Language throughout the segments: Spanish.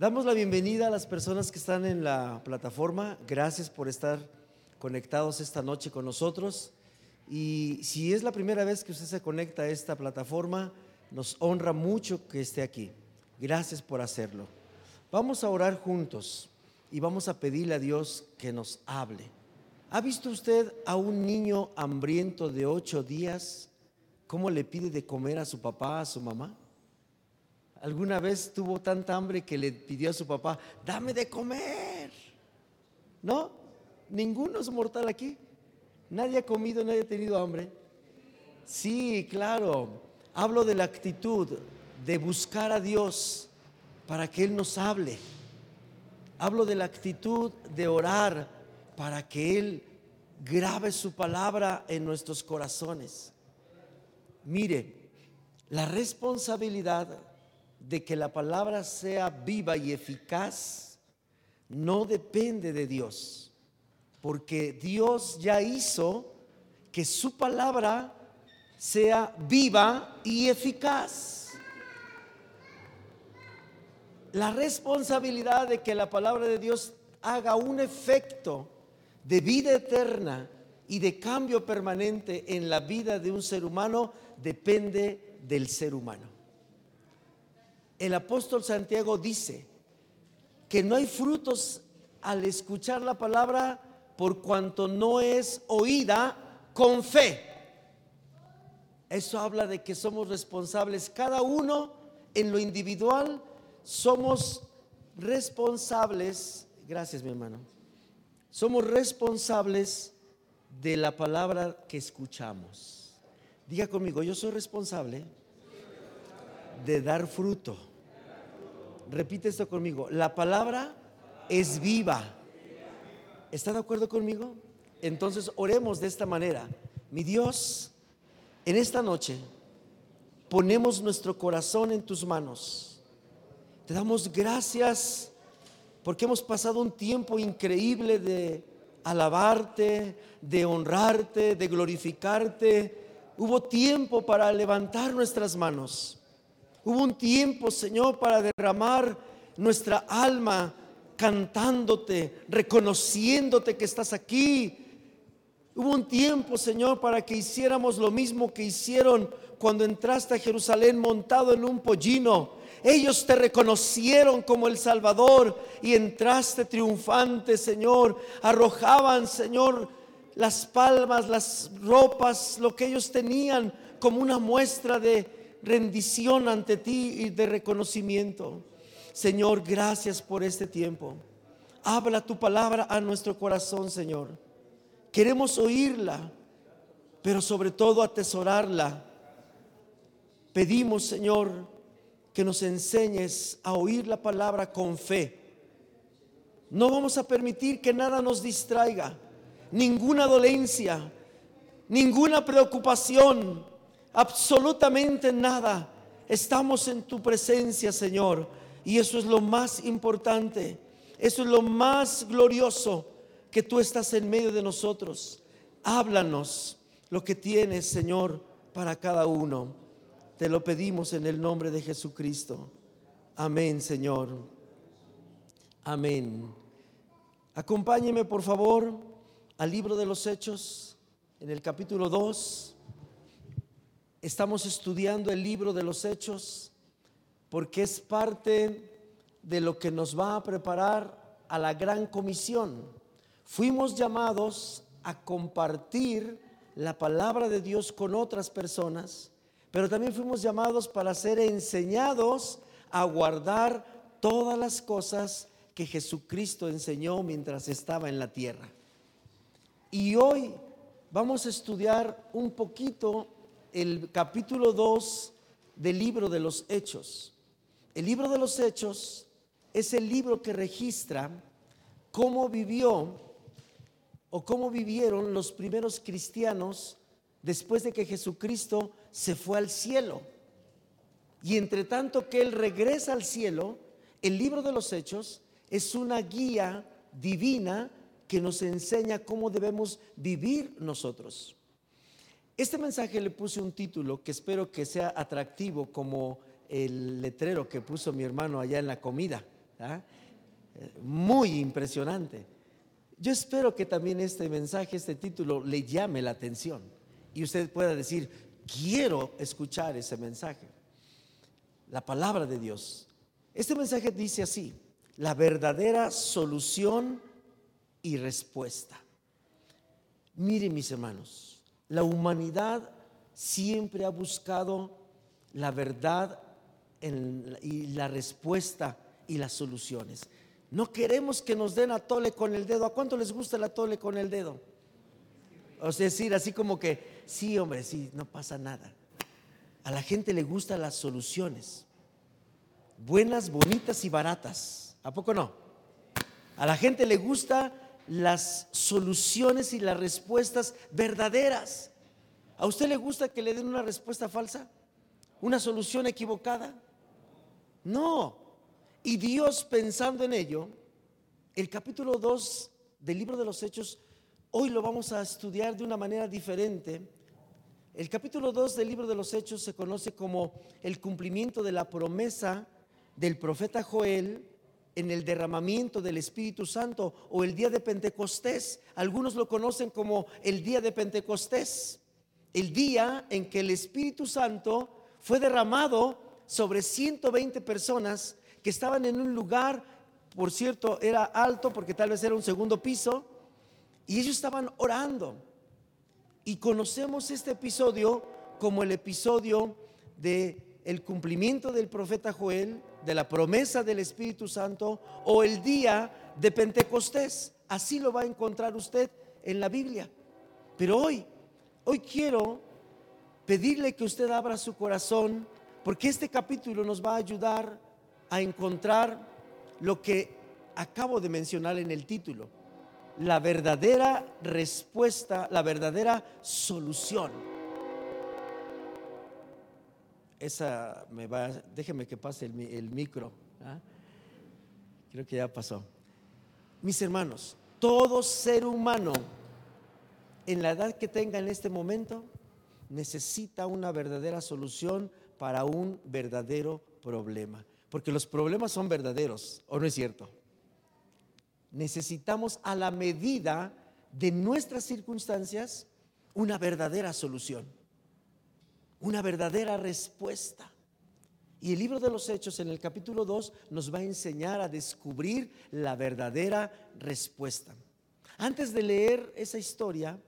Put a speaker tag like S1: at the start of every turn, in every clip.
S1: Damos la bienvenida a las personas que están en la plataforma. Gracias por estar conectados esta noche con nosotros. Y si es la primera vez que usted se conecta a esta plataforma, nos honra mucho que esté aquí. Gracias por hacerlo. Vamos a orar juntos y vamos a pedirle a Dios que nos hable. ¿Ha visto usted a un niño hambriento de ocho días? ¿Cómo le pide de comer a su papá, a su mamá? ¿Alguna vez tuvo tanta hambre que le pidió a su papá, dame de comer? ¿No? Ninguno es mortal aquí. Nadie ha comido, nadie ha tenido hambre. Sí, claro. Hablo de la actitud de buscar a Dios para que Él nos hable. Hablo de la actitud de orar para que Él grabe su palabra en nuestros corazones. Mire, la responsabilidad de que la palabra sea viva y eficaz no depende de Dios, porque Dios ya hizo que su palabra sea viva y eficaz. La responsabilidad de que la palabra de Dios haga un efecto de vida eterna y de cambio permanente en la vida de un ser humano depende del ser humano el apóstol Santiago dice que no hay frutos al escuchar la palabra por cuanto no es oída con fe. Eso habla de que somos responsables, cada uno en lo individual somos responsables, gracias mi hermano, somos responsables de la palabra que escuchamos. Diga conmigo, yo soy responsable de dar fruto. Repite esto conmigo. La palabra es viva. ¿Está de acuerdo conmigo? Entonces oremos de esta manera. Mi Dios, en esta noche ponemos nuestro corazón en tus manos. Te damos gracias porque hemos pasado un tiempo increíble de alabarte, de honrarte, de glorificarte. Hubo tiempo para levantar nuestras manos. Hubo un tiempo, Señor, para derramar nuestra alma cantándote, reconociéndote que estás aquí. Hubo un tiempo, Señor, para que hiciéramos lo mismo que hicieron cuando entraste a Jerusalén montado en un pollino. Ellos te reconocieron como el Salvador y entraste triunfante, Señor. Arrojaban, Señor, las palmas, las ropas, lo que ellos tenían como una muestra de rendición ante ti y de reconocimiento. Señor, gracias por este tiempo. Habla tu palabra a nuestro corazón, Señor. Queremos oírla, pero sobre todo atesorarla. Pedimos, Señor, que nos enseñes a oír la palabra con fe. No vamos a permitir que nada nos distraiga, ninguna dolencia, ninguna preocupación, absolutamente nada. Estamos en tu presencia, Señor. Y eso es lo más importante. Eso es lo más glorioso que tú estás en medio de nosotros. Háblanos lo que tienes, Señor, para cada uno. Te lo pedimos en el nombre de Jesucristo. Amén, Señor. Amén. Acompáñeme, por favor, al libro de los Hechos, en el capítulo 2. Estamos estudiando el libro de los hechos porque es parte de lo que nos va a preparar a la gran comisión. Fuimos llamados a compartir la palabra de Dios con otras personas, pero también fuimos llamados para ser enseñados a guardar todas las cosas que Jesucristo enseñó mientras estaba en la tierra. Y hoy vamos a estudiar un poquito el capítulo 2 del libro de los Hechos. El libro de los Hechos es el libro que registra cómo vivió o cómo vivieron los primeros cristianos después de que Jesucristo se fue al cielo. Y entre tanto que Él regresa al cielo, el libro de los Hechos es una guía divina que nos enseña cómo debemos vivir nosotros. Este mensaje le puse un título que espero que sea atractivo como el letrero que puso mi hermano allá en la comida. ¿ah? Muy impresionante. Yo espero que también este mensaje, este título, le llame la atención y usted pueda decir, quiero escuchar ese mensaje. La palabra de Dios. Este mensaje dice así, la verdadera solución y respuesta. Miren mis hermanos, la humanidad siempre ha buscado la verdad y la respuesta y las soluciones. No queremos que nos den a tole con el dedo. ¿A cuánto les gusta el atole con el dedo? O sea, decir así como que, sí, hombre, sí, no pasa nada. A la gente le gustan las soluciones. Buenas, bonitas y baratas. ¿A poco no? A la gente le gusta las soluciones y las respuestas verdaderas. ¿A usted le gusta que le den una respuesta falsa? ¿Una solución equivocada? No. Y Dios pensando en ello, el capítulo 2 del libro de los Hechos, hoy lo vamos a estudiar de una manera diferente. El capítulo 2 del libro de los Hechos se conoce como el cumplimiento de la promesa del profeta Joel en el derramamiento del Espíritu Santo o el día de Pentecostés. Algunos lo conocen como el día de Pentecostés, el día en que el Espíritu Santo fue derramado sobre 120 personas que estaban en un lugar, por cierto, era alto porque tal vez era un segundo piso, y ellos estaban orando. Y conocemos este episodio como el episodio de el cumplimiento del profeta Joel, de la promesa del Espíritu Santo o el día de Pentecostés. Así lo va a encontrar usted en la Biblia. Pero hoy, hoy quiero pedirle que usted abra su corazón porque este capítulo nos va a ayudar a encontrar lo que acabo de mencionar en el título, la verdadera respuesta, la verdadera solución. Esa me va, déjeme que pase el, micro. ¿ah? Creo que ya pasó. Mis hermanos, todo ser humano en la edad que tenga en este momento necesita una verdadera solución para un verdadero problema. Porque los problemas son verdaderos, ¿o no es cierto? Necesitamos a la medida de nuestras circunstancias una verdadera solución, una verdadera respuesta. Y el libro de los Hechos en el capítulo 2 nos va a enseñar a descubrir la verdadera respuesta. Antes de leer esa historia,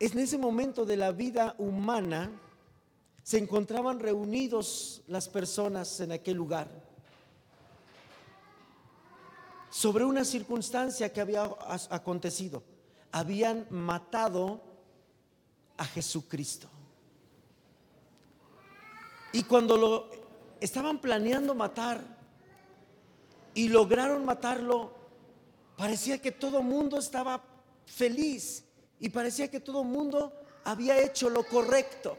S1: en ese momento de la vida humana se encontraban reunidos las personas en aquel lugar sobre una circunstancia que había acontecido. Habían matado a Jesucristo. Y cuando lo estaban planeando matar y lograron matarlo, parecía que todo mundo estaba feliz y parecía que todo mundo había hecho lo correcto.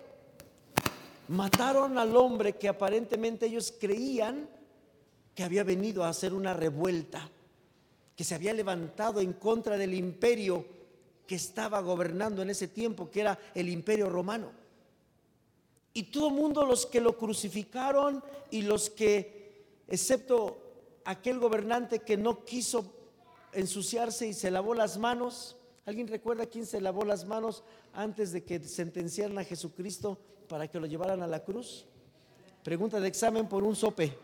S1: Mataron al hombre que aparentemente ellos creían que había venido a hacer una revuelta, que se había levantado en contra del imperio que estaba gobernando en ese tiempo, que era el imperio romano. Y todo el mundo, los que lo crucificaron y los que, excepto aquel gobernante que no quiso ensuciarse y se lavó las manos, ¿alguien recuerda quién se lavó las manos antes de que sentenciaran a Jesucristo? para que lo llevaran a la cruz. Pregunta de examen por un sope.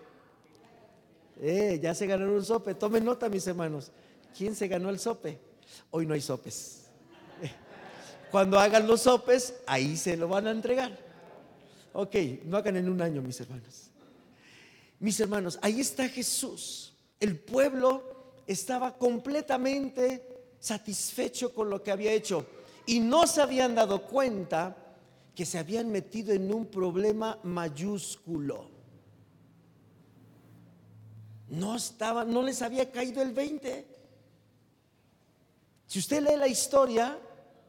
S1: Eh, ya se ganó un sope. Tomen nota, mis hermanos. ¿Quién se ganó el sope? Hoy no hay sopes. Cuando hagan los sopes, ahí se lo van a entregar. Ok, no hagan en un año, mis hermanos. Mis hermanos, ahí está Jesús. El pueblo estaba completamente satisfecho con lo que había hecho y no se habían dado cuenta que se habían metido en un problema mayúsculo. No estaba, no les había caído el 20. Si usted lee la historia,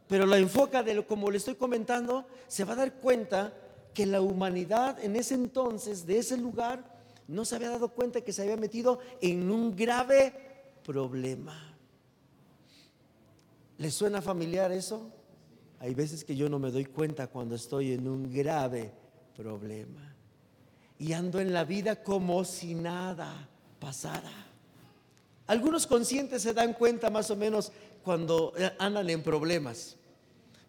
S1: pero la enfoca de lo como le estoy comentando, se va a dar cuenta que la humanidad en ese entonces, de ese lugar, no se había dado cuenta que se había metido en un grave problema. ¿Le suena familiar eso? Hay veces que yo no me doy cuenta cuando estoy en un grave problema. Y ando en la vida como si nada. pasara. Algunos conscientes se dan cuenta más o menos cuando eh, andan en problemas.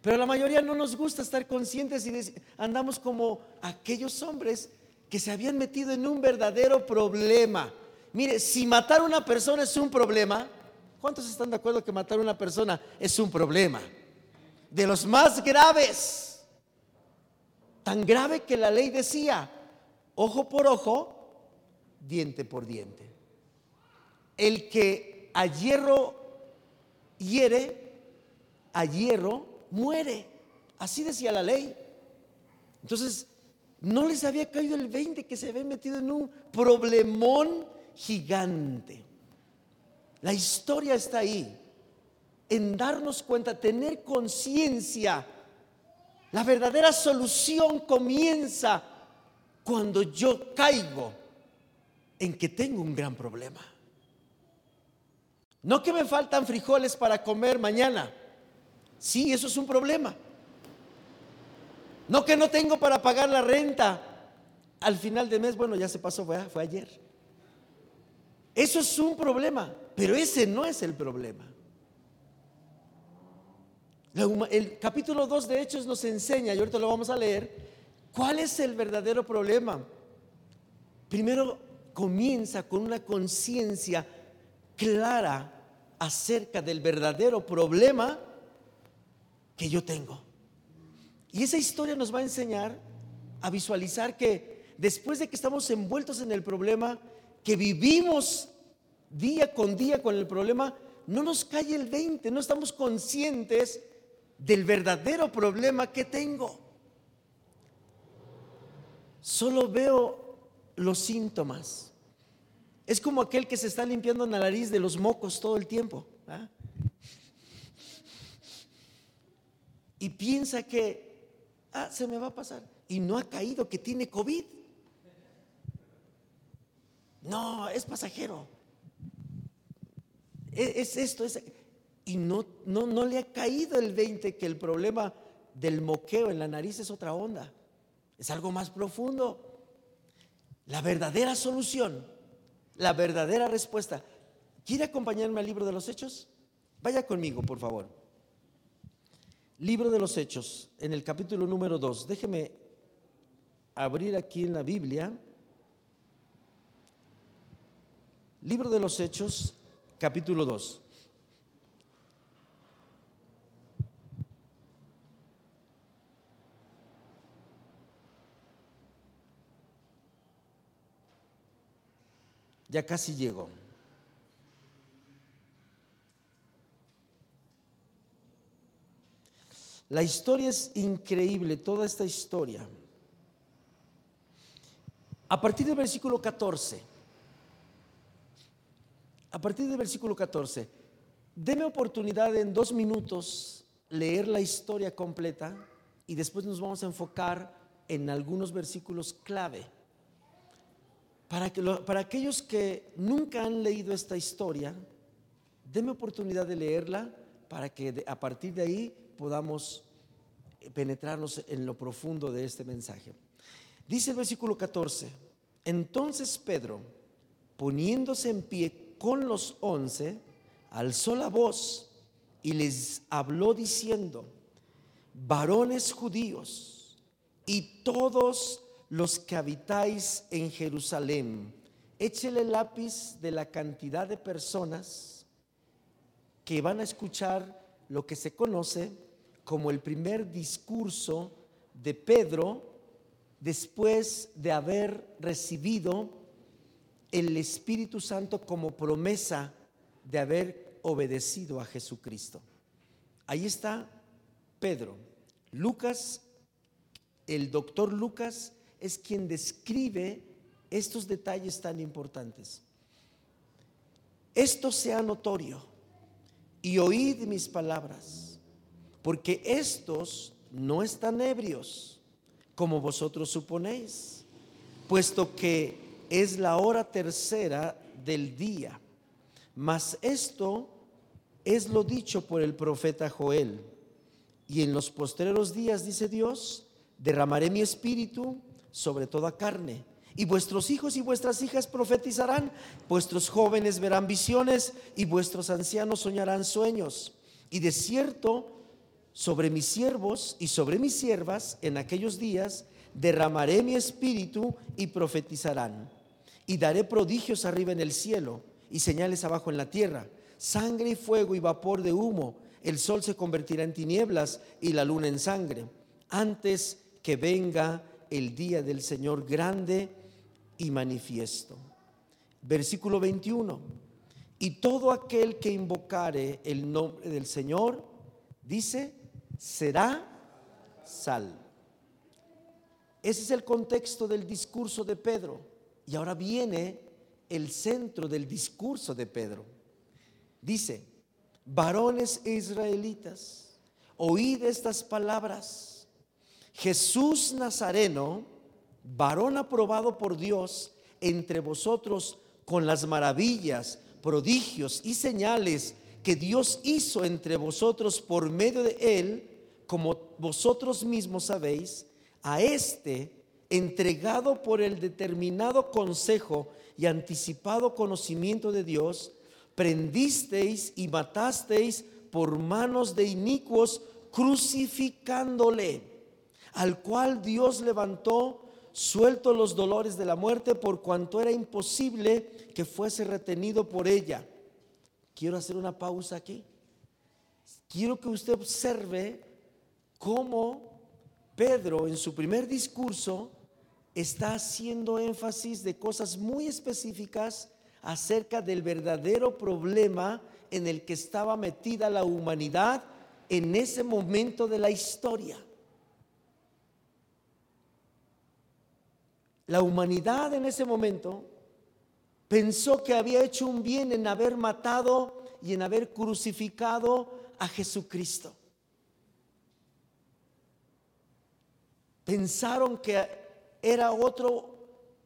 S1: Pero la mayoría no nos gusta estar conscientes y andamos como aquellos hombres que se habían metido en un verdadero problema. Mire, si matar a una persona es un problema, ¿cuántos están de acuerdo que matar a una persona es un problema? De los más graves. Tan grave que la ley decía, ojo por ojo, diente por diente. El que a hierro hiere, a hierro muere. Así decía la ley. Entonces, no les había caído el 20 que se había metido en un problemón gigante. La historia está ahí, en darnos cuenta, tener conciencia. La verdadera solución comienza cuando yo caigo en que tengo un gran problema. No que me faltan frijoles para comer mañana. Sí, eso es un problema. No que no tengo para pagar la renta. Al final de mes, bueno, ya se pasó, fue, fue ayer. Eso es un problema, pero ese no es el problema. El capítulo 2 de Hechos nos enseña, y ahorita lo vamos a leer, cuál es el verdadero problema. Primero comienza con una conciencia clara acerca del verdadero problema que yo tengo. Y esa historia nos va a enseñar a visualizar que después de que estamos envueltos en el problema, que vivimos día con día con el problema, no nos cae el 20, no estamos conscientes del verdadero problema que tengo. Solo veo los síntomas. Es como aquel que se está limpiando la nariz de los mocos todo el tiempo. Y piensa que, ah, se me va a pasar. Y no ha caído que tiene COVID. No, es pasajero. E, es, esto, es... Y no, no, no le ha caído el 20 que el problema del moqueo en la nariz es otra onda. Es algo más profundo. La verdadera solución, la verdadera respuesta. ¿Quiere acompañarme al libro de los hechos? Vaya conmigo, por favor. Libro de los Hechos, en el capítulo número 2. Déjeme abrir aquí en la Biblia. Libro de los Hechos, capítulo 2. Ya casi llego. La historia es increíble, toda esta historia. A partir del versículo 14, a partir del versículo 14, deme oportunidad en dos minutos leer la historia completa y después nos vamos a enfocar en algunos versículos clave. Para, que para aquellos que nunca han leído esta historia, deme oportunidad de leerla para que a partir de ahí podamos penetrarnos en lo profundo de este mensaje. Dice el versículo 14, entonces Pedro, poniéndose en pie con los once, alzó la voz y les habló diciendo, varones judíos y todos los que habitáis en Jerusalén, échele lápiz de la cantidad de personas que van a escuchar lo que se conoce como el primer discurso de Pedro después de haber recibido el Espíritu Santo como promesa de haber obedecido a Jesucristo. Ahí está Pedro. Lucas, el doctor Lucas, es quien describe estos detalles tan importantes. Esto sea notorio y oíd mis palabras porque estos no están ebrios, como vosotros suponéis, puesto que es la hora tercera del día. Mas esto es lo dicho por el profeta Joel. Y en los postreros días, dice Dios, derramaré mi espíritu sobre toda carne. Y vuestros hijos y vuestras hijas profetizarán, vuestros jóvenes verán visiones y vuestros ancianos soñarán sueños. Y de cierto, sobre mis siervos y sobre mis siervas en aquellos días derramaré mi espíritu y profetizarán. Y daré prodigios arriba en el cielo y señales abajo en la tierra, sangre y fuego y vapor de humo. El sol se convertirá en tinieblas y la luna en sangre, antes que venga el día del Señor grande y manifiesto. Versículo 21. Y todo aquel que invocare el nombre del Señor, dice, será salvo. Ese es el contexto del discurso de Pedro. Y ahora viene el centro del discurso de Pedro. Dice, varones israelitas, oíd estas palabras. Jesús Nazareno, varón aprobado por Dios entre vosotros con las maravillas, prodigios y señales que Dios hizo entre vosotros por medio de él, como vosotros mismos sabéis, a este, entregado por el determinado consejo y anticipado conocimiento de Dios, prendisteis y matasteis por manos de inicuos, crucificándole, al cual Dios levantó suelto los dolores de la muerte por cuanto era imposible que fuese retenido por ella. Quiero hacer una pausa aquí. Quiero que usted observe cómo Pedro en su primer discurso está haciendo énfasis de cosas muy específicas acerca del verdadero problema en el que estaba metida la humanidad en ese momento de la historia. La humanidad en ese momento pensó que había hecho un bien en haber matado y en haber crucificado a Jesucristo. pensaron que era otro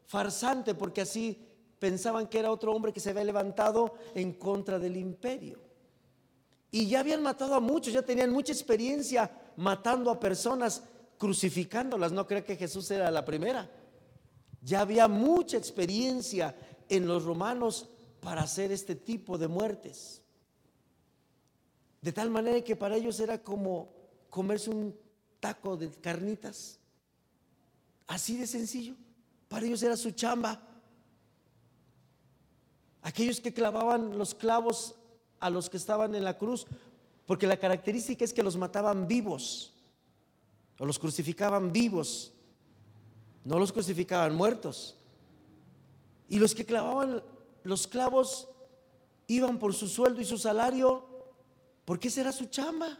S1: farsante, porque así pensaban que era otro hombre que se había levantado en contra del imperio. Y ya habían matado a muchos, ya tenían mucha experiencia matando a personas, crucificándolas. No creo que Jesús era la primera. Ya había mucha experiencia en los romanos para hacer este tipo de muertes. De tal manera que para ellos era como comerse un taco de carnitas. Así de sencillo. Para ellos era su chamba. Aquellos que clavaban los clavos a los que estaban en la cruz, porque la característica es que los mataban vivos, o los crucificaban vivos, no los crucificaban muertos. Y los que clavaban los clavos iban por su sueldo y su salario, porque esa era su chamba.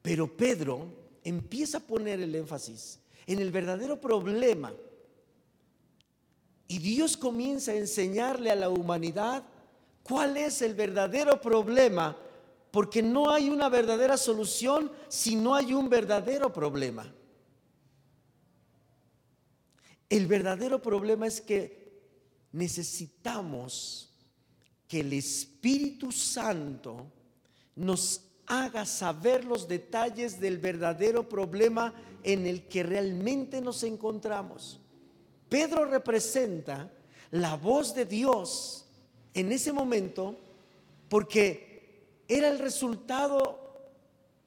S1: Pero Pedro empieza a poner el énfasis en el verdadero problema. Y Dios comienza a enseñarle a la humanidad cuál es el verdadero problema, porque no hay una verdadera solución si no hay un verdadero problema. El verdadero problema es que necesitamos que el Espíritu Santo nos haga saber los detalles del verdadero problema en el que realmente nos encontramos. Pedro representa la voz de Dios en ese momento porque era el resultado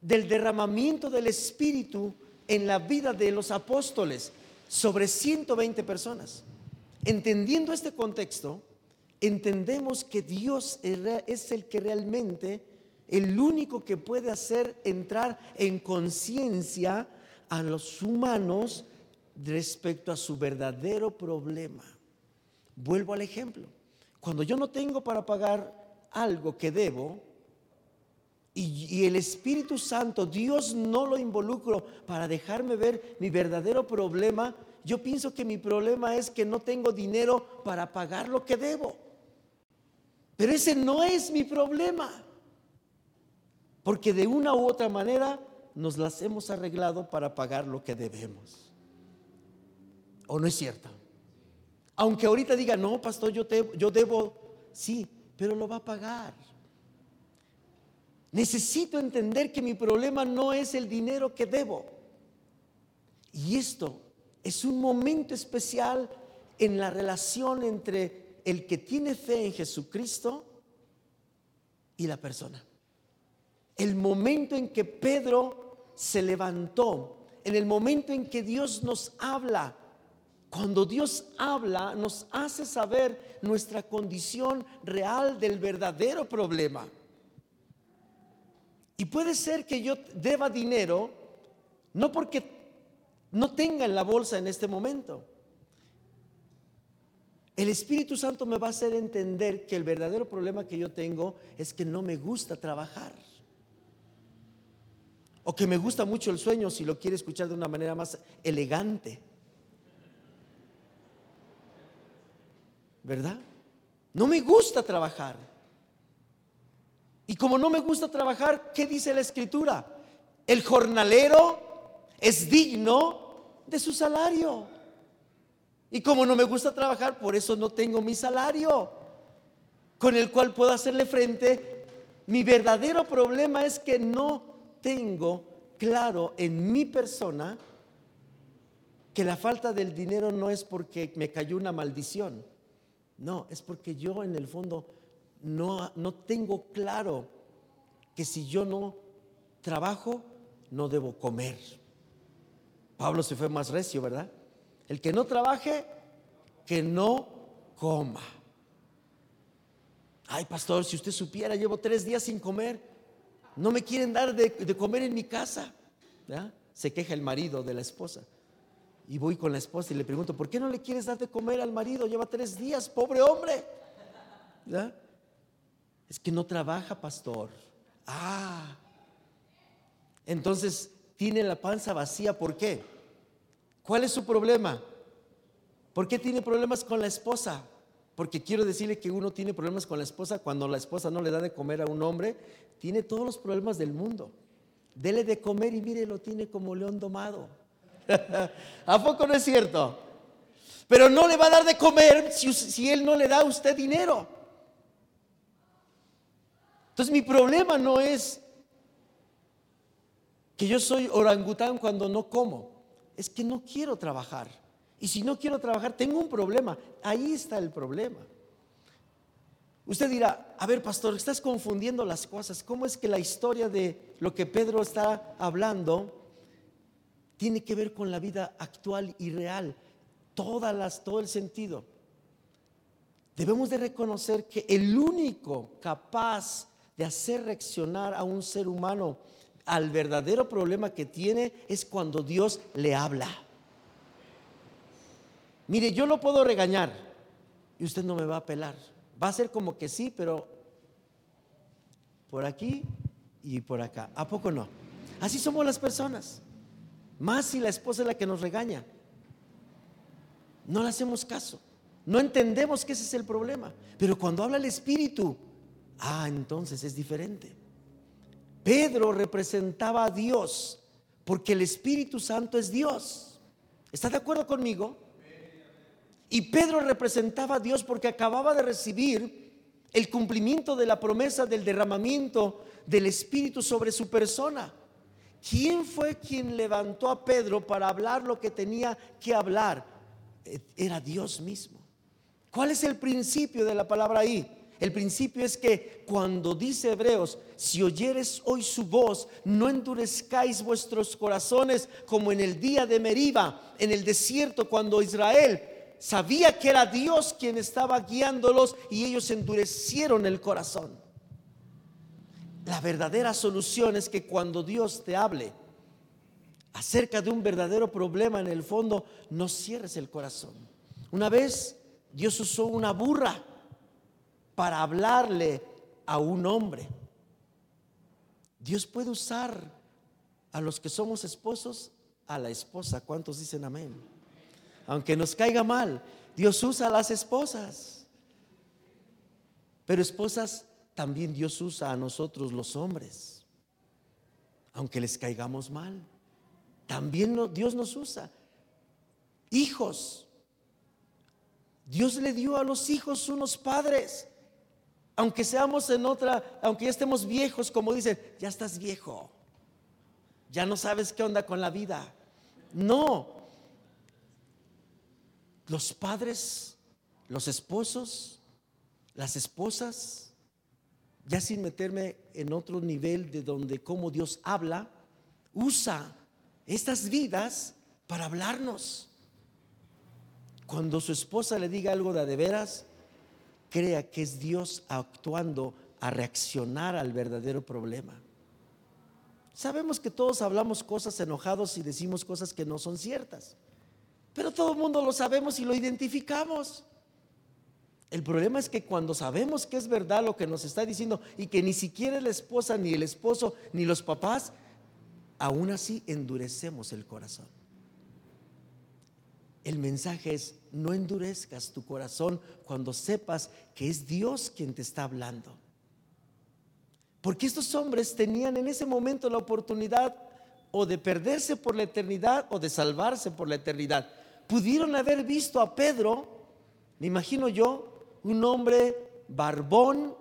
S1: del derramamiento del Espíritu en la vida de los apóstoles sobre 120 personas. Entendiendo este contexto, entendemos que Dios es el que realmente el único que puede hacer entrar en conciencia a los humanos respecto a su verdadero problema. Vuelvo al ejemplo. Cuando yo no tengo para pagar algo que debo y, el Espíritu Santo, Dios no lo involucro para dejarme ver mi verdadero problema, yo pienso que mi problema es que no tengo dinero para pagar lo que debo. Pero ese no es mi problema. Porque de una u otra manera nos las hemos arreglado para pagar lo que debemos. ¿O no es cierto? Aunque ahorita diga, no, pastor, yo, yo debo, sí, pero lo va a pagar. Necesito entender que mi problema no es el dinero que debo. Y esto es un momento especial en la relación entre el que tiene fe en Jesucristo y la persona. El momento en que Pedro se levantó, en el momento en que Dios nos habla, cuando Dios habla nos hace saber nuestra condición real del verdadero problema. Y puede ser que yo deba dinero, no porque no tenga en la bolsa en este momento. El Espíritu Santo me va a hacer entender que el verdadero problema que yo tengo es que no me gusta trabajar. O que me gusta mucho el sueño si lo quiere escuchar de una manera más elegante. ¿Verdad? No me gusta trabajar. Y como no me gusta trabajar, ¿qué dice la escritura? El jornalero es digno de su salario. Y como no me gusta trabajar, por eso no tengo mi salario con el cual puedo hacerle frente. Mi verdadero problema es que no tengo claro en mi persona que la falta del dinero no es porque me cayó una maldición. No, es porque yo en el fondo no, no tengo claro que si yo no trabajo, no debo comer. Pablo se fue más recio, ¿verdad? El que no trabaje, que no coma. Ay, pastor, si usted supiera, llevo tres días sin comer. No me quieren dar de, comer en mi casa. Se queja el marido de la esposa. Y voy con la esposa y le pregunto, ¿por qué no le quieres dar de comer al marido? Lleva tres días, pobre hombre. Es que no trabaja, pastor. Ah. Entonces, tiene la panza vacía. ¿Por qué? ¿Cuál es su problema? ¿Por qué tiene problemas con la esposa? Porque quiero decirle que uno tiene problemas con la esposa cuando la esposa no le da de comer a un hombre, tiene todos los problemas del mundo. Dele de comer y mire, lo tiene como león domado. ¿A poco no es cierto? Pero no le va a dar de comer si, si él no le da a usted dinero. Entonces mi problema no es que yo soy orangután cuando no como, es que no quiero trabajar. Y si no quiero trabajar, tengo un problema. Ahí está el problema. Usted dirá, a ver, pastor, estás confundiendo las cosas. ¿Cómo es que la historia de lo que Pedro está hablando tiene que ver con la vida actual y real? Todas las, todo el sentido. Debemos de reconocer que el único capaz de hacer reaccionar a un ser humano al verdadero problema que tiene es cuando Dios le habla. Mire, yo lo puedo regañar y usted no me va a pelar. Va a ser como que sí, pero por aquí y por acá. ¿A poco no? Así somos las personas. Más si la esposa es la que nos regaña. No le hacemos caso. No entendemos que ese es el problema. Pero cuando habla el Espíritu, ah, entonces es diferente. Pedro representaba a Dios porque el Espíritu Santo es Dios. ¿Está de acuerdo conmigo? Y Pedro representaba a Dios porque acababa de recibir el cumplimiento de la promesa del derramamiento del Espíritu sobre su persona. ¿Quién fue quien levantó a Pedro para hablar lo que tenía que hablar? Era Dios mismo. ¿Cuál es el principio de la palabra ahí? El principio es que cuando dice Hebreos, si oyeres hoy su voz, no endurezcáis vuestros corazones como en el día de Meriba, en el desierto, cuando Israel sabía que era Dios quien estaba guiándolos y ellos endurecieron el corazón. La verdadera solución es que cuando Dios te hable acerca de un verdadero problema en el fondo, no cierres el corazón. Una vez Dios usó una burra para hablarle a un hombre. Dios puede usar a los que somos esposos, a la esposa. ¿Cuántos dicen amén? Aunque nos caiga mal, Dios usa a las esposas. Pero esposas, también Dios usa a nosotros los hombres. Aunque les caigamos mal. También Dios nos usa. Hijos. Dios le dio a los hijos unos padres aunque seamos en otra, aunque ya estemos viejos, como dicen, ya estás viejo, ya no sabes qué onda con la vida. No. Los padres, los esposos, las esposas, ya sin meterme en otro nivel de donde cómo Dios habla, usa estas vidas para hablarnos. Cuando su esposa le diga algo de, de veras, crea que es Dios actuando a reaccionar al verdadero problema. Sabemos que todos hablamos cosas enojados y decimos cosas que no son ciertas, pero todo el mundo lo sabemos y lo identificamos. El problema es que cuando sabemos que es verdad lo que nos está diciendo y que ni siquiera la esposa, ni el esposo, ni los papás, aún así endurecemos el corazón. El mensaje es, no endurezcas tu corazón cuando sepas que es Dios quien te está hablando. Porque estos hombres tenían en ese momento la oportunidad o de perderse por la eternidad o de salvarse por la eternidad. Pudieron haber visto a Pedro, me imagino yo, un hombre barbón,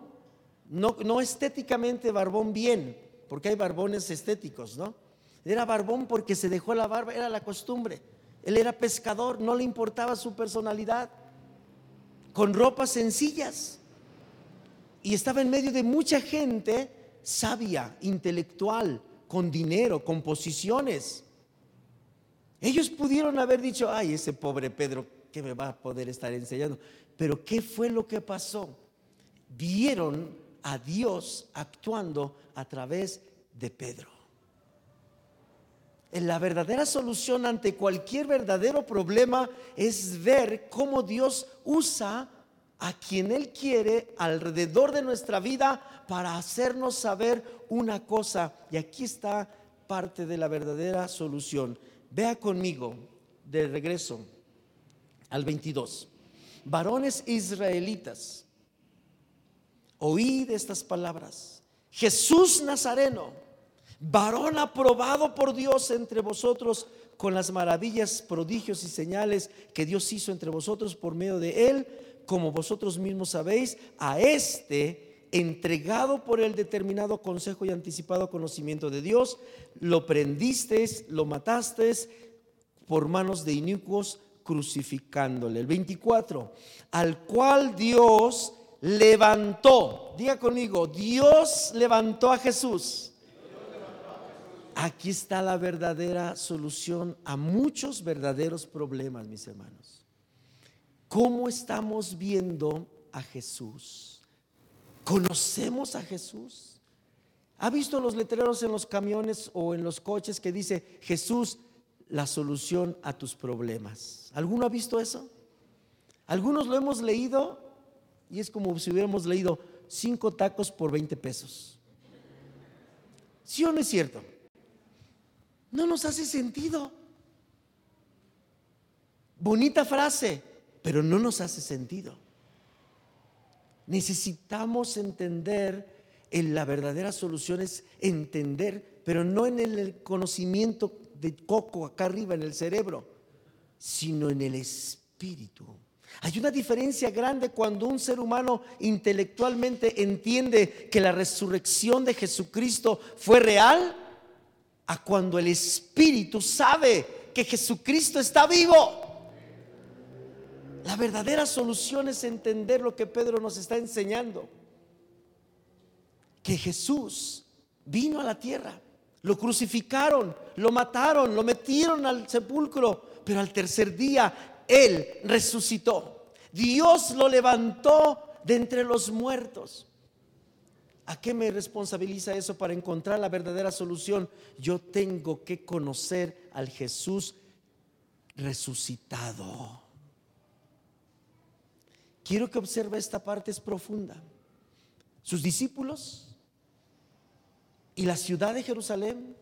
S1: no, no estéticamente barbón bien, porque hay barbones estéticos, ¿no? Era barbón porque se dejó la barba, era la costumbre. Él era pescador, no le importaba su personalidad, con ropas sencillas. Y estaba en medio de mucha gente sabia, intelectual, con dinero, con posiciones. Ellos pudieron haber dicho, ay, ese pobre Pedro, ¿qué me va a poder estar enseñando? Pero ¿qué fue lo que pasó? Vieron a Dios actuando a través de Pedro. La verdadera solución ante cualquier verdadero problema es ver cómo Dios usa a quien Él quiere alrededor de nuestra vida para hacernos saber una cosa. Y aquí está parte de la verdadera solución. Vea conmigo de regreso al 22 varones israelitas, oíd estas palabras. Jesús Nazareno, varón aprobado por Dios entre vosotros con las maravillas, prodigios y señales que Dios hizo entre vosotros por medio de él, como vosotros mismos sabéis, a este entregado por el determinado consejo y anticipado conocimiento de Dios, lo prendisteis, lo matasteis por manos de inicuos crucificándole. El 24, al cual Dios levantó. Diga conmigo, Dios levantó a Jesús. Aquí está la verdadera solución a muchos verdaderos problemas, mis hermanos. ¿Cómo estamos viendo a Jesús? ¿Conocemos a Jesús? ¿Ha visto los letreros en los camiones o en los coches que dice Jesús la solución a tus problemas. ¿Alguno ha visto eso? Algunos lo hemos leído y es como si hubiéramos leído cinco tacos por 20 pesos. ¿Sí o no es cierto? No nos hace sentido. Bonita frase, pero no nos hace sentido. Necesitamos entender en la verdadera solución es entender, pero no en el conocimiento de coco acá arriba en el cerebro, sino en el espíritu. Hay una diferencia grande cuando un ser humano intelectualmente entiende que la resurrección de Jesucristo fue real, a cuando el espíritu sabe que Jesucristo está vivo. La verdadera solución es entender lo que Pedro nos está enseñando. Que Jesús vino a la tierra lo crucificaron, lo mataron, lo metieron al sepulcro, pero al tercer día Él resucitó. Dios lo levantó de entre los muertos. ¿A qué me responsabiliza eso para encontrar la verdadera solución? Yo tengo que conocer al Jesús resucitado. Quiero que observe esta parte, es profunda. Sus discípulos y la ciudad de Jerusalén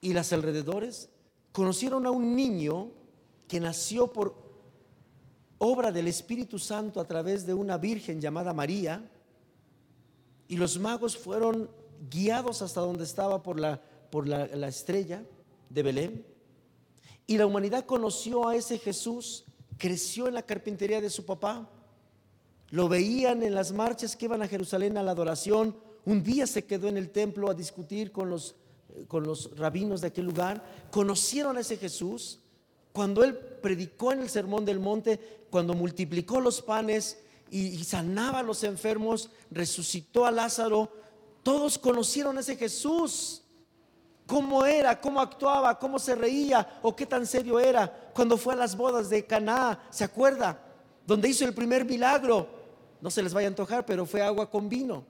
S1: y las alrededores conocieron a un niño que nació por obra del Espíritu Santo a través de una virgen llamada María. Y los magos fueron guiados hasta donde estaba por la, por la, la estrella de Belén. Y la humanidad conoció a ese Jesús, creció en la carpintería de su papá. Lo veían en las marchas que iban a Jerusalén a la adoración un día se quedó en el templo a discutir con los con los rabinos de aquel lugar, conocieron a ese Jesús. Cuando él predicó en el Sermón del Monte, cuando multiplicó los panes y, sanaba a los enfermos, resucitó a Lázaro, todos conocieron a ese Jesús. Cómo era, cómo actuaba, cómo se reía o qué tan serio era. Cuando fue a las bodas de Caná, ¿se acuerda? Donde hizo el primer milagro. No se les vaya a antojar, pero fue agua con vino.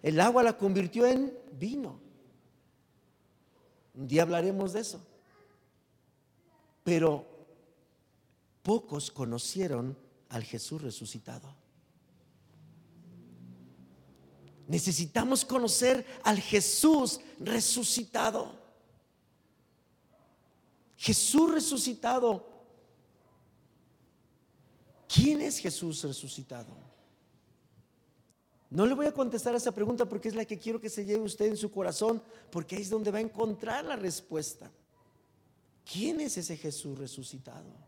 S1: El agua la convirtió en vino. Un día hablaremos de eso. Pero pocos conocieron al Jesús resucitado. Necesitamos conocer al Jesús resucitado. Jesús resucitado. ¿Quién es Jesús resucitado? No le voy a contestar a esa pregunta porque es la que quiero que se lleve usted en su corazón, porque ahí es donde va a encontrar la respuesta. ¿Quién es ese Jesús resucitado?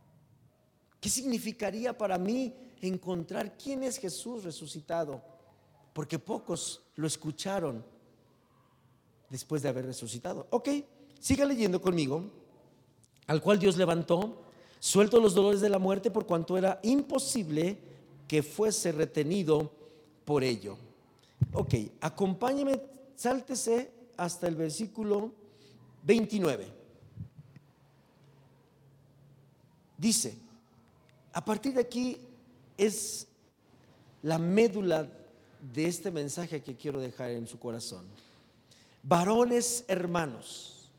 S1: ¿Qué significaría para mí encontrar quién es Jesús resucitado? Porque pocos lo escucharon después de haber resucitado. Ok, siga leyendo conmigo. Al cual Dios levantó, suelto los dolores de la muerte por cuanto era imposible que fuese retenido por ello. Ok, acompáñeme, sáltese hasta el versículo 29. Dice, a partir de aquí es la médula de este mensaje que quiero dejar en su corazón. Varones hermanos,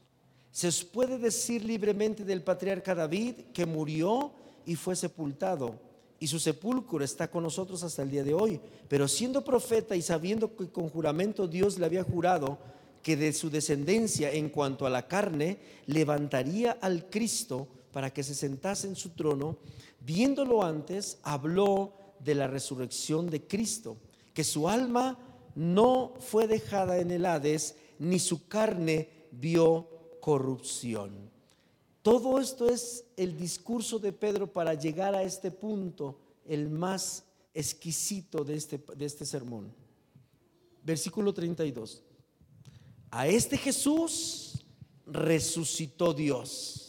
S1: se os puede decir libremente del patriarca David que murió y fue sepultado y su sepulcro está con nosotros hasta el día de hoy. Pero siendo profeta y sabiendo que con juramento Dios le había jurado que de su descendencia en cuanto a la carne levantaría al Cristo para que se sentase en su trono, viéndolo antes, habló de la resurrección de Cristo, que su alma no fue dejada en el Hades, ni su carne vio corrupción. Todo esto es el discurso de Pedro para llegar a este punto, el más exquisito de este, de este sermón. Versículo 32. A este Jesús resucitó Dios,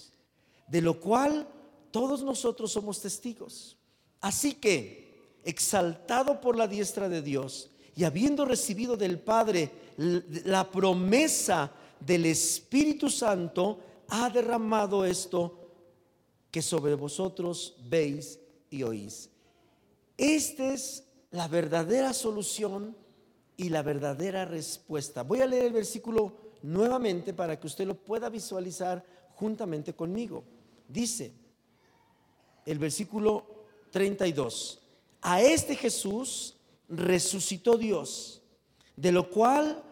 S1: de lo cual todos nosotros somos testigos. Así que, exaltado por la diestra de Dios y habiendo recibido del Padre la promesa del Espíritu Santo, ha derramado esto que sobre vosotros veis y oís. Esta es la verdadera solución y la verdadera respuesta. Voy a leer el versículo nuevamente para que usted lo pueda visualizar juntamente conmigo. Dice el versículo 32, a este Jesús resucitó Dios, de lo cual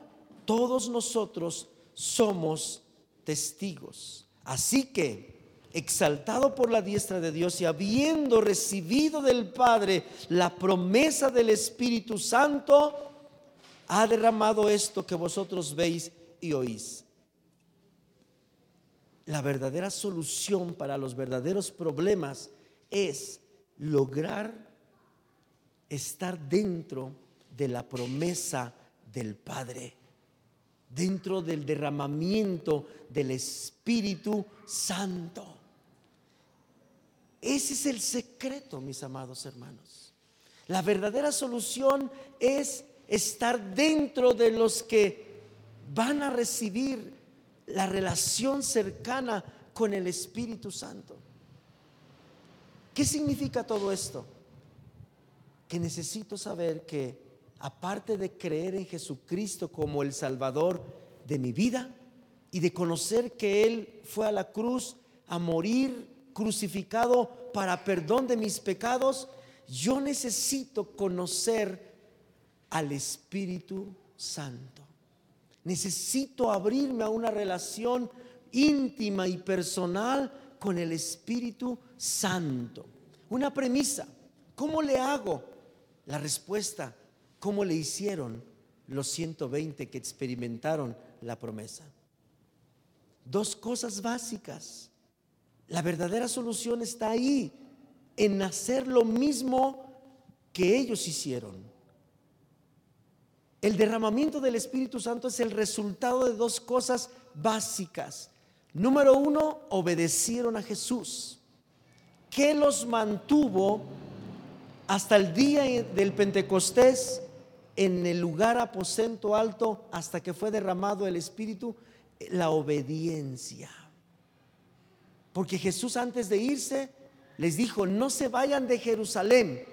S1: todos nosotros somos testigos. Así que, exaltado por la diestra de Dios y habiendo recibido del Padre la promesa del Espíritu Santo, ha derramado esto que vosotros veis y oís. La verdadera solución para los verdaderos problemas es lograr estar dentro de la promesa del Padre dentro del derramamiento del Espíritu Santo. Ese es el secreto, mis amados hermanos. La verdadera solución es estar dentro de los que van a recibir la relación cercana con el Espíritu Santo. ¿Qué significa todo esto? Que necesito saber que aparte de creer en Jesucristo como el Salvador de mi vida y de conocer que Él fue a la cruz a morir crucificado para perdón de mis pecados, yo necesito conocer al Espíritu Santo. Necesito abrirme a una relación íntima y personal con el Espíritu Santo. Una premisa. ¿Cómo le hago? La respuesta ¿Cómo le hicieron los 120 que experimentaron la promesa? Dos cosas básicas. La verdadera solución está ahí, en hacer lo mismo que ellos hicieron. El derramamiento del Espíritu Santo es el resultado de dos cosas básicas. Número uno, obedecieron a Jesús, que los mantuvo hasta el día del Pentecostés en el lugar aposento alto hasta que fue derramado el Espíritu, la obediencia. Porque Jesús antes de irse les dijo, no se vayan de Jerusalén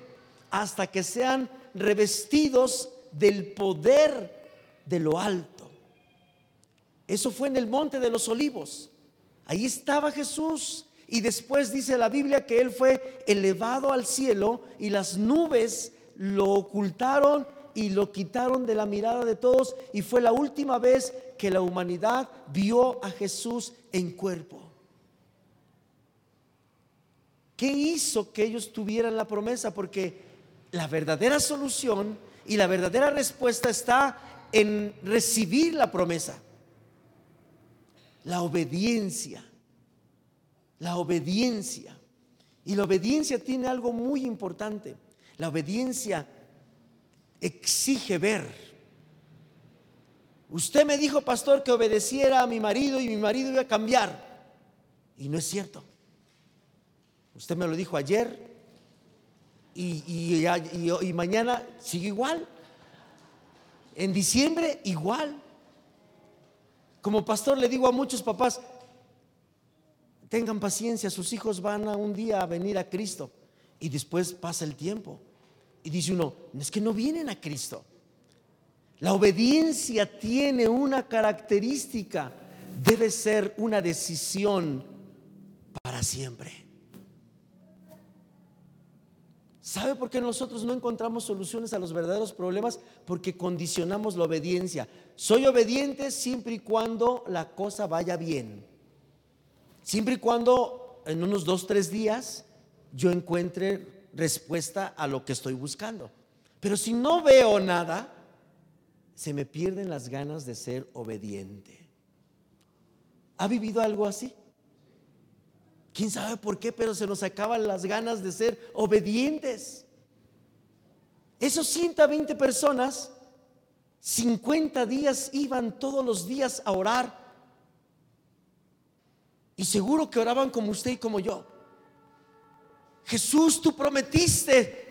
S1: hasta que sean revestidos del poder de lo alto. Eso fue en el monte de los olivos. Ahí estaba Jesús. Y después dice la Biblia que Él fue elevado al cielo y las nubes lo ocultaron y lo quitaron de la mirada de todos. Y fue la última vez que la humanidad vio a Jesús en cuerpo. ¿Qué hizo que ellos tuvieran la promesa? Porque la verdadera solución y la verdadera respuesta está en recibir la promesa. La obediencia. La obediencia. Y la obediencia tiene algo muy importante. La obediencia exige ver. Usted me dijo, pastor, que obedeciera a mi marido y mi marido iba a cambiar. Y no es cierto. Usted me lo dijo ayer y, y, mañana sigue igual. En diciembre igual. Como pastor le digo a muchos papás, tengan paciencia, sus hijos van a un día a venir a Cristo y después pasa el tiempo. Y dice uno, es que no vienen a Cristo. La obediencia tiene una característica, debe ser una decisión para siempre. ¿Sabe por qué nosotros no encontramos soluciones a los verdaderos problemas? Porque condicionamos la obediencia. Soy obediente siempre y cuando la cosa vaya bien. Siempre y cuando en unos dos, tres días yo encuentre respuesta a lo que estoy buscando. Pero si no veo nada, se me pierden las ganas de ser obediente. ¿Ha vivido algo así? ¿Quién sabe por qué? Pero se nos acaban las ganas de ser obedientes. Esos 120 personas, 50 días iban todos los días a orar. Y seguro que oraban como usted y como yo. Jesús, tú prometiste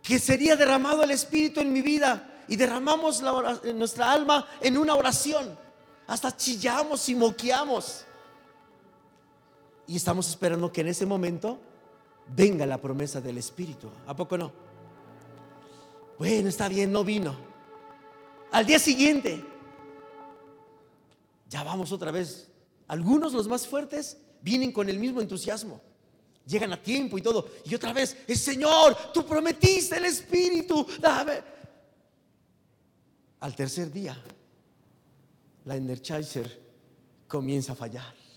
S1: que sería derramado el Espíritu en mi vida. Y derramamos nuestra alma en una oración. Hasta chillamos y moqueamos. Y estamos esperando que en ese momento venga la promesa del Espíritu. ¿A poco no? Bueno, está bien, no vino. Al día siguiente, ya vamos otra vez. Algunos, los más fuertes, vienen con el mismo entusiasmo. Llegan a tiempo y todo. Y otra vez, el Señor, tú prometiste el Espíritu, dame. Al tercer día, la Energizer comienza a fallar.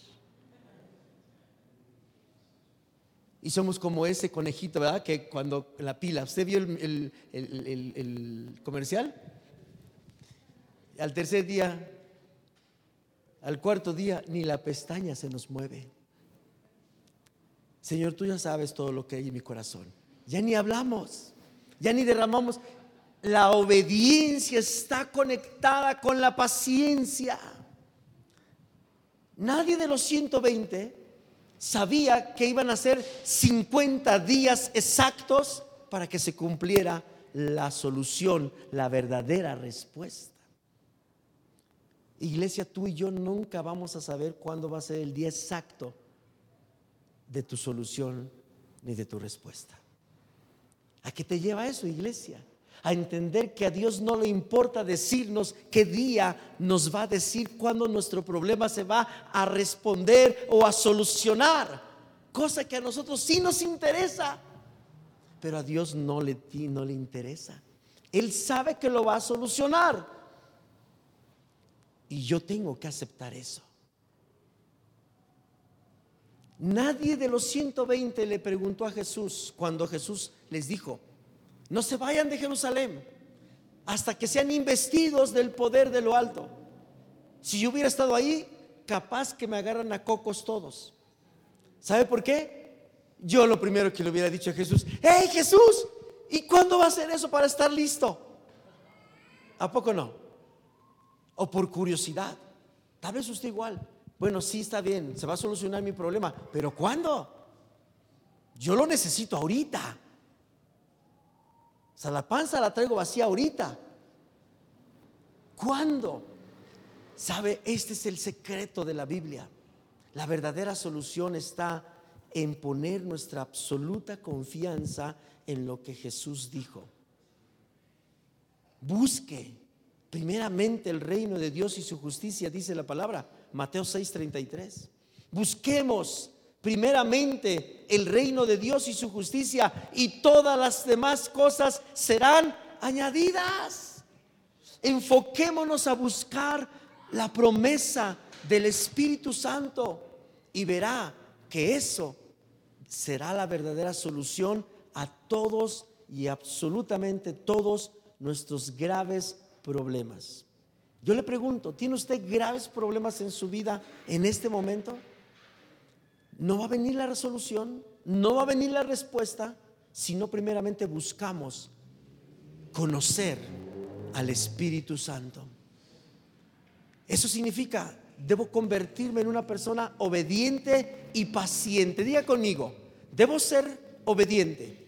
S1: Y somos como ese conejito, ¿verdad? Que cuando la pila, ¿usted vio el, comercial? Al tercer día, al cuarto día, ni la pestaña se nos mueve. Señor, tú ya sabes todo lo que hay en mi corazón. Ya ni hablamos, ya ni derramamos. La obediencia está conectada con la paciencia. Nadie de los 120 sabía que iban a ser 50 días exactos para que se cumpliera la solución, la verdadera respuesta. Iglesia, tú y yo nunca vamos a saber cuándo va a ser el día exacto de tu solución ni de tu respuesta. ¿A qué te lleva eso, iglesia? A entender que a Dios no le importa decirnos qué día nos va a decir cuándo nuestro problema se va a responder o a solucionar. Cosa que a nosotros sí nos interesa, pero a Dios no le, no le interesa. Él sabe que lo va a solucionar. Y yo tengo que aceptar eso. Nadie de los 120 le preguntó a Jesús cuando Jesús les dijo, no se vayan de Jerusalén hasta que sean investidos del poder de lo alto. Si yo hubiera estado ahí, capaz que me agarran a cocos todos. ¿Sabe por qué? Yo lo primero que le hubiera dicho a Jesús, hey Jesús, ¿y cuándo va a ser eso para estar listo? ¿A poco no? O por curiosidad. Tal vez usted igual. Bueno, sí está bien, se va a solucionar mi problema, pero ¿cuándo? Yo lo necesito ahorita. O sea, la panza la traigo vacía ahorita. ¿Cuándo? ¿Sabe? Este es el secreto de la Biblia. La verdadera solución está en poner nuestra absoluta confianza en lo que Jesús dijo. Busque primeramente el reino de Dios y su justicia, dice la palabra, Mateo 6:33. Busquemos primeramente el reino de Dios y su justicia y todas las demás cosas serán añadidas. Enfoquémonos a buscar la promesa del Espíritu Santo y verá que eso será la verdadera solución a todos y absolutamente todos nuestros graves problemas. Yo le pregunto, ¿tiene usted graves problemas en su vida en este momento? No va a venir la resolución, no va a venir la respuesta, sino primeramente buscamos conocer al Espíritu Santo. Eso significa, debo convertirme en una persona obediente y paciente. Diga conmigo, debo ser obediente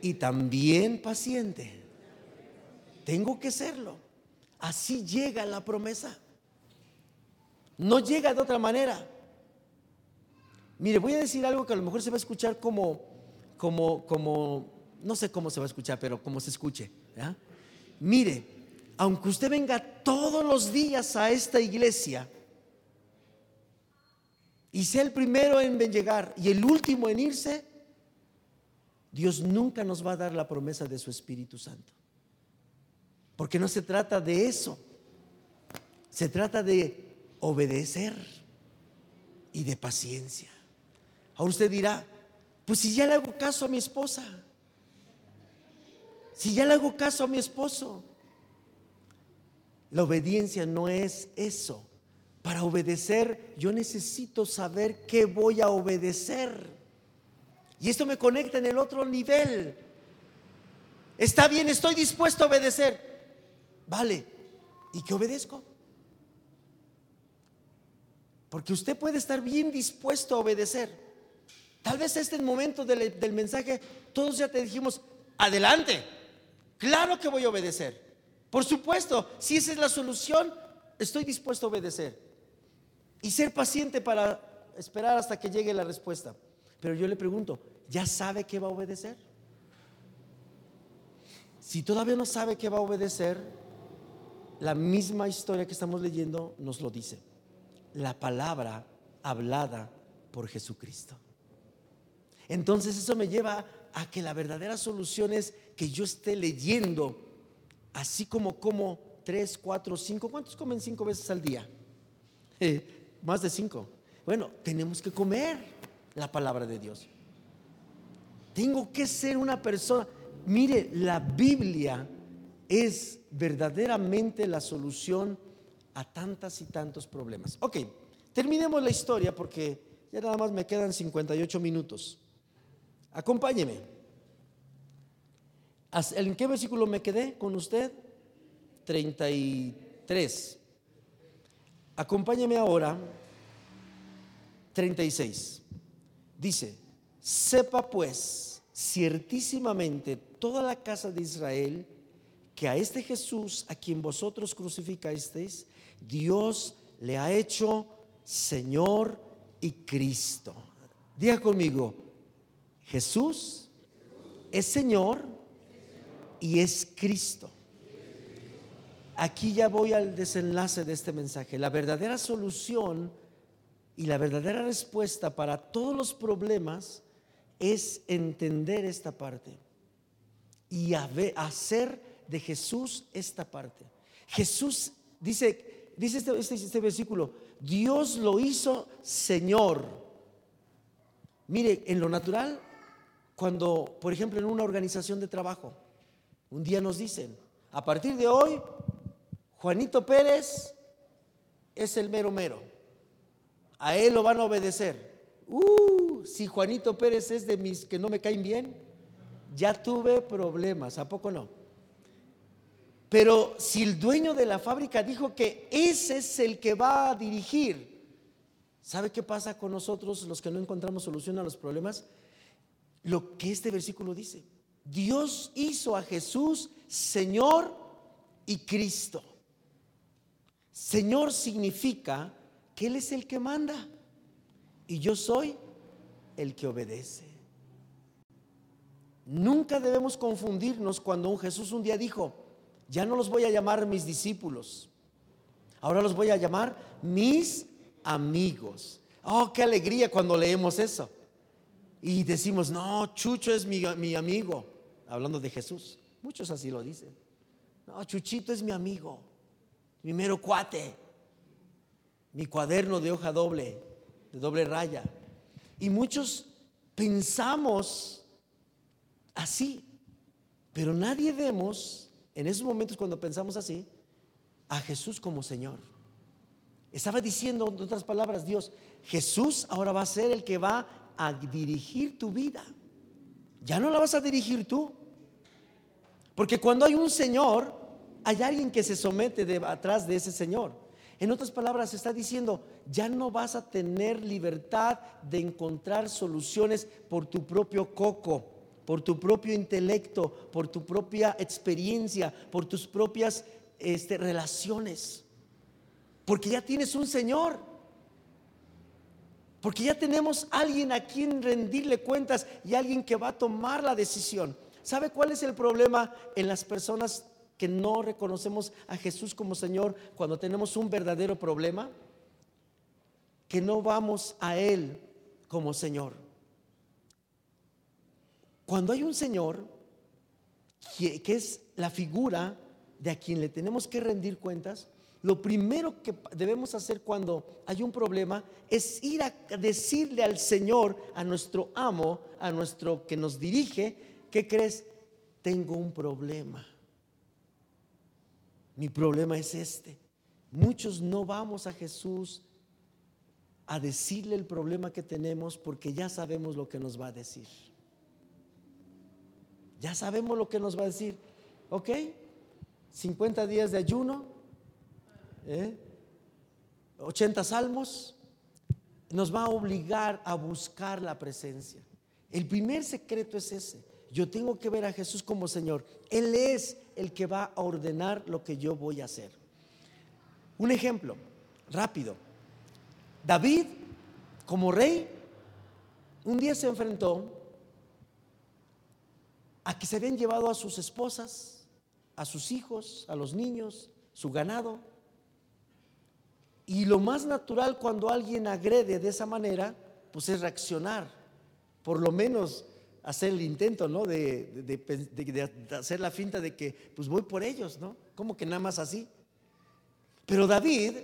S1: y también paciente. Tengo que serlo. Así llega la promesa. No llega de otra manera. Mire, voy a decir algo que a lo mejor se va a escuchar como, como, como, no sé cómo se va a escuchar, pero como se escuche. Mire, aunque usted venga todos los días a esta iglesia y sea el primero en llegar y el último en irse, Dios nunca nos va a dar la promesa de su Espíritu Santo. Porque no se trata de eso. Se trata de obedecer y de paciencia. Ahora usted dirá, pues si ya le hago caso a mi esposa, si ya le hago caso a mi esposo, la obediencia no es eso. Para obedecer yo necesito saber qué voy a obedecer. Y esto me conecta en el otro nivel. Está bien, estoy dispuesto a obedecer. Vale. ¿Y qué obedezco? Porque usted puede estar bien dispuesto a obedecer. Tal vez este es el momento del, del, mensaje, todos ya te dijimos, adelante, claro que voy a obedecer. Por supuesto, si esa es la solución, estoy dispuesto a obedecer. Y ser paciente para esperar hasta que llegue la respuesta. Pero yo le pregunto, ¿ya sabe que va a obedecer? Si todavía no sabe que va a obedecer, la misma historia que estamos leyendo nos lo dice. La palabra hablada por Jesucristo. Entonces eso me lleva a que la verdadera solución es que yo esté leyendo, así como como tres, cuatro, cinco. ¿Cuántos comen cinco veces al día? Eh, más de cinco. Bueno, tenemos que comer la palabra de Dios. Tengo que ser una persona. Mire, la Biblia es verdaderamente la solución a tantas y tantos problemas. Ok, terminemos la historia porque ya nada más me quedan 58 minutos. Acompáñeme. ¿En qué versículo me quedé con usted? 33. Acompáñeme ahora. 36. Dice, Sepa pues ciertísimamente toda la casa de Israel que a este Jesús a quien vosotros crucificasteis, Dios le ha hecho Señor y Cristo. Diga conmigo, Jesús es Señor y es Cristo. Aquí ya voy al desenlace de este mensaje. La verdadera solución y la verdadera respuesta para todos los problemas es entender esta parte y hacer de Jesús esta parte. Jesús dice, dice este, este, este versículo, Dios lo hizo Señor. Mire, en lo natural, cuando, por ejemplo, en una organización de trabajo, un día nos dicen, a partir de hoy, Juanito Pérez es el mero mero. A él lo van a obedecer. Uh, si Juanito Pérez es de mis que no me caen bien, ya tuve problemas, ¿a poco no? Pero si el dueño de la fábrica dijo que ese es el que va a dirigir, ¿sabe qué pasa con nosotros los que no encontramos solución a los problemas? Lo que este versículo dice. Dios hizo a Jesús Señor y Cristo. Señor significa que Él es el que manda y yo soy el que obedece. Nunca debemos confundirnos cuando un Jesús un día dijo, ya no los voy a llamar mis discípulos, ahora los voy a llamar mis amigos. Oh, qué alegría cuando leemos eso. Y decimos, no, Chucho es mi, mi amigo, hablando de Jesús. Muchos así lo dicen. No, Chuchito es mi amigo, mi mero cuate, mi cuaderno de hoja doble, de doble raya. Y muchos pensamos así, pero nadie vemos en esos momentos cuando pensamos así a Jesús como Señor. Estaba diciendo, en otras palabras, Dios, Jesús ahora va a ser el que va a dirigir tu vida. Ya no la vas a dirigir tú. Porque cuando hay un Señor, hay alguien que se somete de, atrás de ese Señor. En otras palabras, está diciendo, ya no vas a tener libertad de encontrar soluciones por tu propio coco, por tu propio intelecto, por tu propia experiencia, por tus propias este, relaciones. Porque ya tienes un Señor. Porque ya tenemos alguien a quien rendirle cuentas y alguien que va a tomar la decisión. ¿Sabe cuál es el problema en las personas que no reconocemos a Jesús como Señor cuando tenemos un verdadero problema? Que no vamos a Él como Señor. Cuando hay un Señor que, es la figura de a quien le tenemos que rendir cuentas, lo primero que debemos hacer cuando hay un problema es ir a decirle al Señor, a nuestro amo, a nuestro que nos dirige, ¿qué crees? Tengo un problema. Mi problema es este. Muchos no vamos a Jesús a decirle el problema que tenemos porque ya sabemos lo que nos va a decir. Ya sabemos lo que nos va a decir. ¿Ok? 50 días de ayuno, 80 ¿eh? salmos, nos va a obligar a buscar la presencia. El primer secreto es ese. Yo tengo que ver a Jesús como Señor. Él es el que va a ordenar lo que yo voy a hacer. Un ejemplo, rápido. David, como rey, un día se enfrentó a que se habían llevado a sus esposas, a sus hijos, a los niños, su ganado. Y lo más natural cuando alguien agrede de esa manera, pues es reaccionar. Por lo menos hacer el intento, ¿no? De, hacer la finta de que, pues voy por ellos, ¿no? Como que nada más así. Pero David,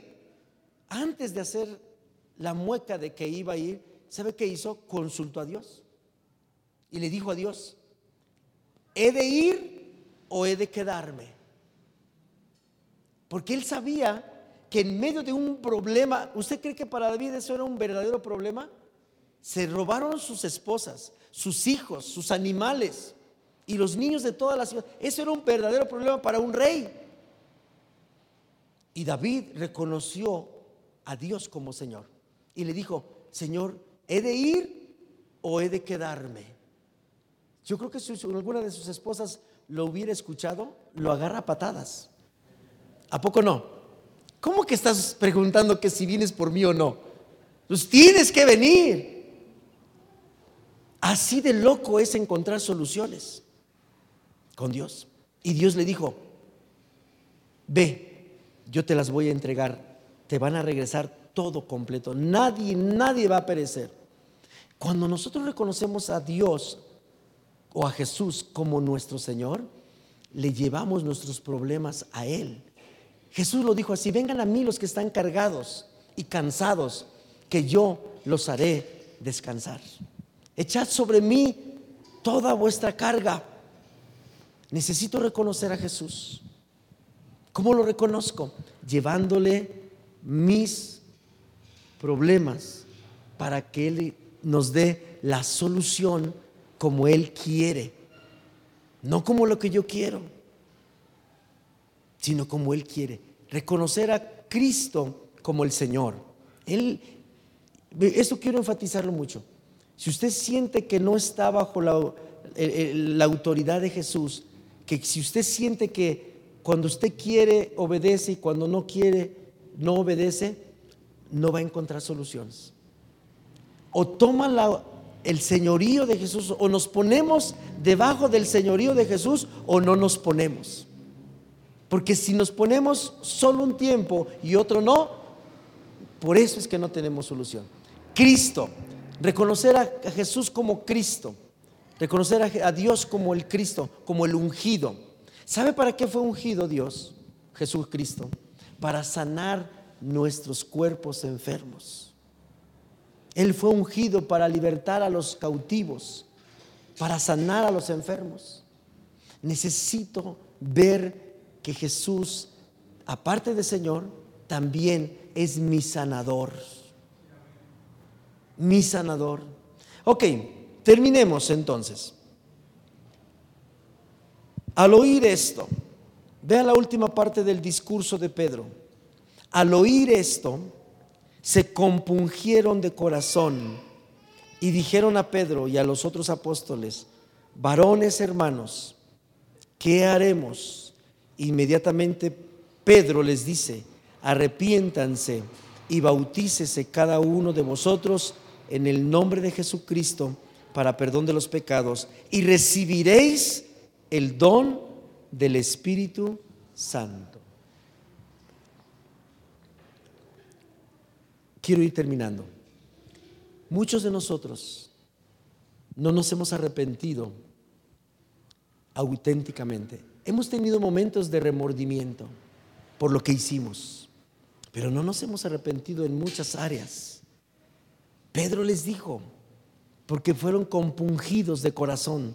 S1: antes de hacer la mueca de que iba a ir, ¿sabe qué hizo? Consultó a Dios. Y le dijo a Dios, ¿he de ir o he de quedarme? Porque él sabía que en medio de un problema, ¿usted cree que para David eso era un verdadero problema? Se robaron sus esposas, sus hijos, sus animales y los niños de toda la ciudad. Eso era un verdadero problema para un rey. Y David reconoció a Dios como Señor y le dijo, Señor, ¿he de ir o he de quedarme? Yo creo que si alguna de sus esposas lo hubiera escuchado, lo agarra a patadas. ¿A poco no? ¿Cómo que estás preguntando que si vienes por mí o no? Pues tienes que venir. Así de loco es encontrar soluciones con Dios. Y Dios le dijo, ve, yo te las voy a entregar, te van a regresar todo completo, nadie, nadie va a perecer. Cuando nosotros reconocemos a Dios o a Jesús como nuestro Señor, le llevamos nuestros problemas a Él. Jesús lo dijo así, vengan a mí los que están cargados y cansados, que yo los haré descansar. Echad sobre mí toda vuestra carga. Necesito reconocer a Jesús. ¿Cómo lo reconozco? Llevándole mis problemas para que Él nos dé la solución como Él quiere, no como lo que yo quiero. Sino como Él quiere. Reconocer a Cristo como el Señor. Él, esto quiero enfatizarlo mucho. Si usted siente que no está bajo la, autoridad de Jesús, que si usted siente que cuando usted quiere obedece y cuando no quiere no obedece, no va a encontrar soluciones. O toma el señorío de Jesús, o nos ponemos debajo del señorío de Jesús, o no nos ponemos. Porque si nos ponemos solo un tiempo y otro no, por eso es que no tenemos solución. Cristo, reconocer a, Jesús como Cristo, reconocer a, Dios como el Cristo, como el ungido. ¿Sabe para qué fue ungido Dios, Jesús Cristo? Para sanar nuestros cuerpos enfermos. Él fue ungido para libertar a los cautivos, para sanar a los enfermos. Necesito ver que Jesús, aparte de Señor, también es mi sanador. Mi sanador. Ok, terminemos entonces. Al oír esto, vea la última parte del discurso de Pedro. Al oír esto, se compungieron de corazón y dijeron a Pedro y a los otros apóstoles, varones hermanos, ¿qué haremos? Inmediatamente Pedro les dice, arrepiéntanse y bautícese cada uno de vosotros en el nombre de Jesucristo para perdón de los pecados y recibiréis el don del Espíritu Santo. Quiero ir terminando. Muchos de nosotros no nos hemos arrepentido auténticamente. Hemos tenido momentos de remordimiento por lo que hicimos, pero no nos hemos arrepentido en muchas áreas. Pedro les dijo, porque fueron compungidos de corazón.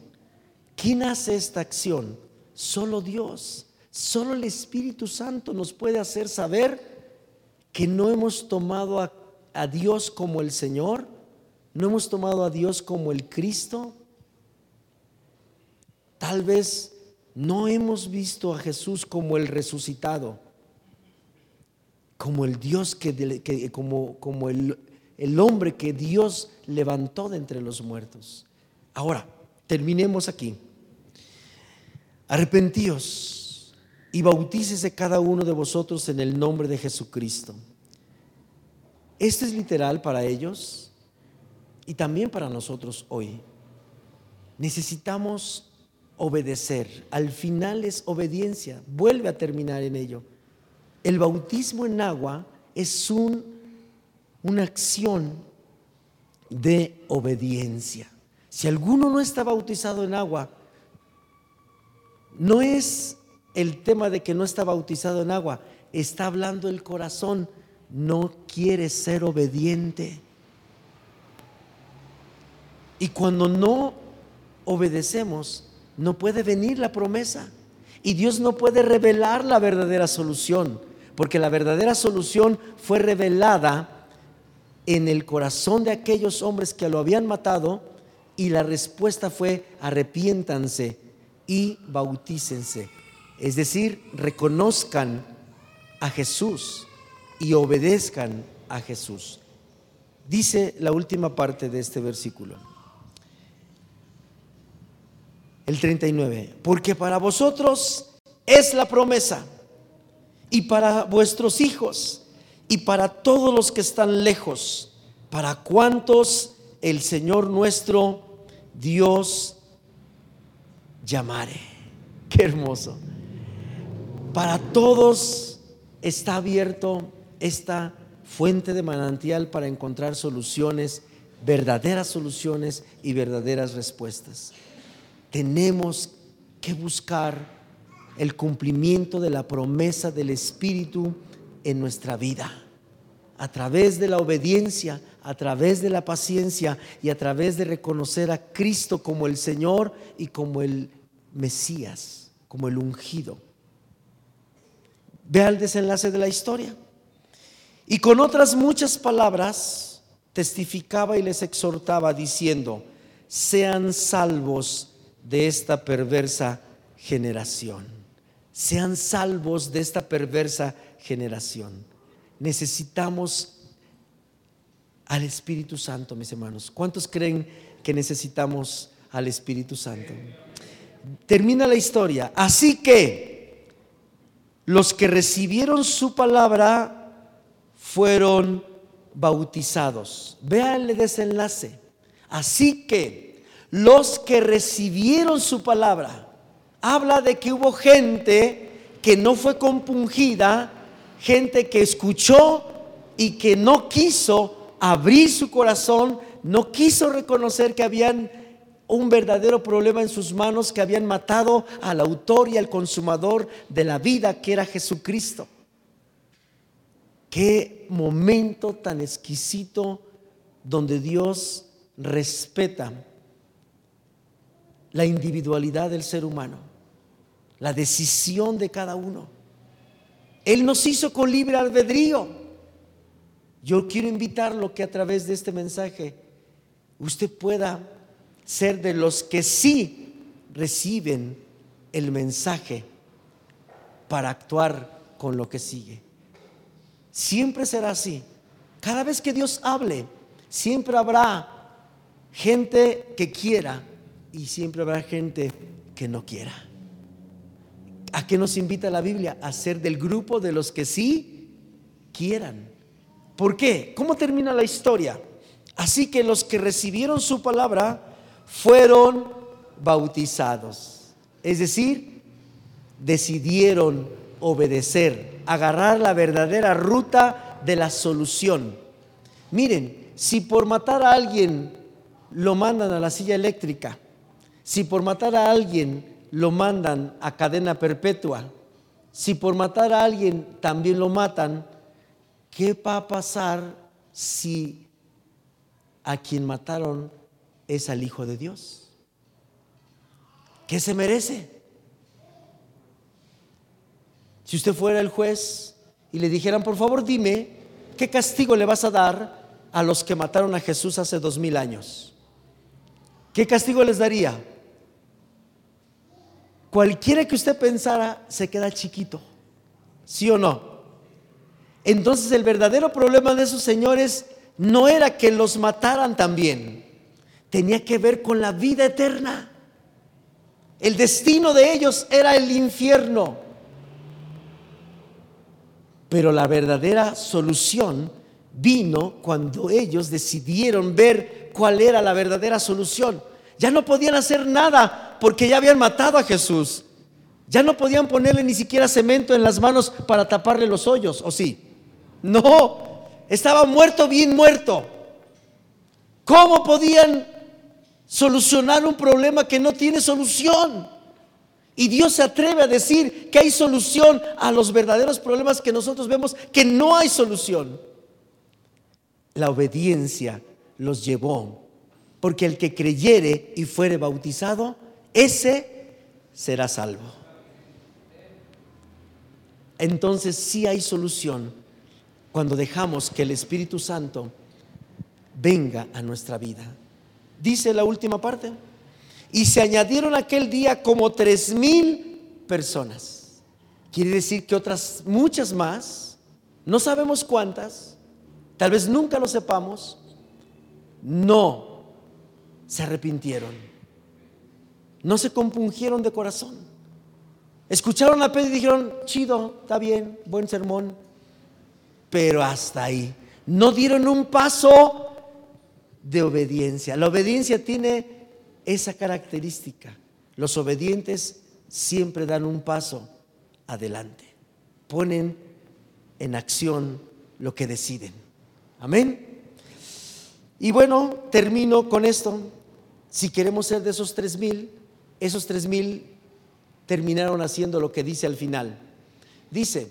S1: ¿Quién hace esta acción? Solo Dios. Solo el Espíritu Santo nos puede hacer saber que no hemos tomado a, a Dios como el Señor, no hemos tomado a Dios como el Cristo. Tal vez no hemos visto a Jesús como el resucitado, como el Dios que, como, como el, el hombre que Dios levantó de entre los muertos. Ahora, terminemos aquí. Arrepentíos y bautícese cada uno de vosotros en el nombre de Jesucristo. Esto es literal para ellos y también para nosotros hoy. Necesitamos obedecer. Al final es obediencia. Vuelve a terminar en ello. El bautismo en agua es un, una acción de obediencia. Si alguno no está bautizado en agua, no es el tema de que no está bautizado en agua, está hablando el corazón, no quiere ser obediente. Y cuando no obedecemos, no puede venir la promesa. Y Dios no puede revelar la verdadera solución, porque la verdadera solución fue revelada en el corazón de aquellos hombres que lo habían matado y la respuesta fue arrepiéntanse y bautícense. Es decir, reconozcan a Jesús y obedezcan a Jesús. Dice la última parte de este versículo el 39, porque para vosotros es la promesa. Y para vuestros hijos. Y para todos los que están lejos, para cuantos el Señor nuestro Dios llamare. Qué hermoso. Para todos está abierto esta fuente de manantial para encontrar soluciones, verdaderas soluciones y verdaderas respuestas tenemos que buscar el cumplimiento de la promesa del Espíritu en nuestra vida. A través de la obediencia, a través de la paciencia y a través de reconocer a Cristo como el Señor y como el Mesías, como el ungido. Vea el desenlace de la historia. Y con otras muchas palabras testificaba y les exhortaba diciendo, sean salvos de esta perversa generación. sean salvos de esta perversa generación. Necesitamos al Espíritu Santo, mis hermanos. ¿Cuántos creen que necesitamos al Espíritu Santo? Termina la historia. Así que los que recibieron su palabra fueron bautizados. Vean el desenlace. Así que los que recibieron su palabra, habla de que hubo gente que no fue compungida, gente que escuchó y que no quiso abrir su corazón, no quiso reconocer que habían un verdadero problema en sus manos, que habían matado al autor y al consumador de la vida, que era Jesucristo. Qué momento tan exquisito donde Dios respeta la individualidad del ser humano, la decisión de cada uno. Él nos hizo con libre albedrío. Yo quiero invitarlo que a través de este mensaje usted pueda ser de los que sí reciben el mensaje para actuar con lo que sigue. Siempre será así. Cada vez que Dios hable, siempre habrá gente que quiera y siempre habrá gente que no quiera. ¿A qué nos invita la Biblia? A ser del grupo de los que sí quieran. ¿Por qué? ¿Cómo termina la historia? Así que los que recibieron su palabra fueron bautizados. Es decir, decidieron obedecer, agarrar la verdadera ruta de la solución. Miren, si por matar a alguien lo mandan a la silla eléctrica, si por matar a alguien lo mandan a cadena perpetua, si por matar a alguien también lo matan, ¿qué va a pasar si a quien mataron es al Hijo de Dios? ¿Qué se merece? Si usted fuera el juez y le dijeran, por favor dime, ¿qué castigo le vas a dar a los que mataron a Jesús hace dos mil años? ¿Qué castigo les daría? Cualquiera que usted pensara se queda chiquito, ¿sí o no? Entonces el verdadero problema de esos señores no era que los mataran también, tenía que ver con la vida eterna. El destino de ellos era el infierno. Pero la verdadera solución vino cuando ellos decidieron ver cuál era la verdadera solución. Ya no podían hacer nada porque ya habían matado a Jesús. Ya no podían ponerle ni siquiera cemento en las manos para taparle los hoyos, ¿o sí? No, estaba muerto, bien muerto. ¿Cómo podían solucionar un problema que no tiene solución? Y Dios se atreve a decir que hay solución a los verdaderos problemas que nosotros vemos que no hay solución. La obediencia los llevó, porque el que creyere y fuere bautizado, ese será salvo. Entonces sí hay solución cuando dejamos que el Espíritu Santo venga a nuestra vida. Dice la última parte y se añadieron aquel día como tres mil personas. Quiere decir que otras muchas más, no sabemos cuántas, tal vez nunca lo sepamos, no se arrepintieron, no se compungieron de corazón. Escucharon a Pedro y dijeron, chido, está bien, buen sermón, pero hasta ahí. No dieron un paso de obediencia. La obediencia tiene esa característica. Los obedientes siempre dan un paso adelante, ponen en acción lo que deciden. Amén. Y bueno, termino con esto. Si queremos ser de esos tres mil, esos tres mil terminaron haciendo lo que dice al final. Dice,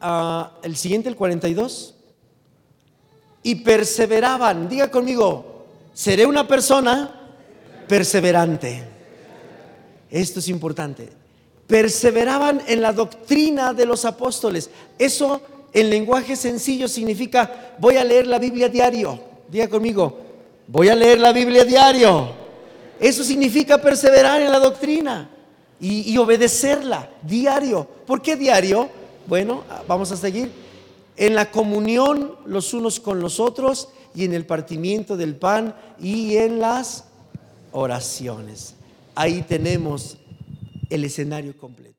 S1: ah, el siguiente, el 42, y perseveraban, diga conmigo, seré una persona perseverante. Esto es importante. Perseveraban en la doctrina de los apóstoles. Eso en lenguaje sencillo significa voy a leer la Biblia diario. Diga conmigo, voy a leer la Biblia diario. Eso significa perseverar en la doctrina. y, obedecerla diario. ¿Por qué diario? Bueno, vamos a seguir. En la comunión los unos con los otros y en el partimiento del pan y en las oraciones. Ahí tenemos el escenario completo.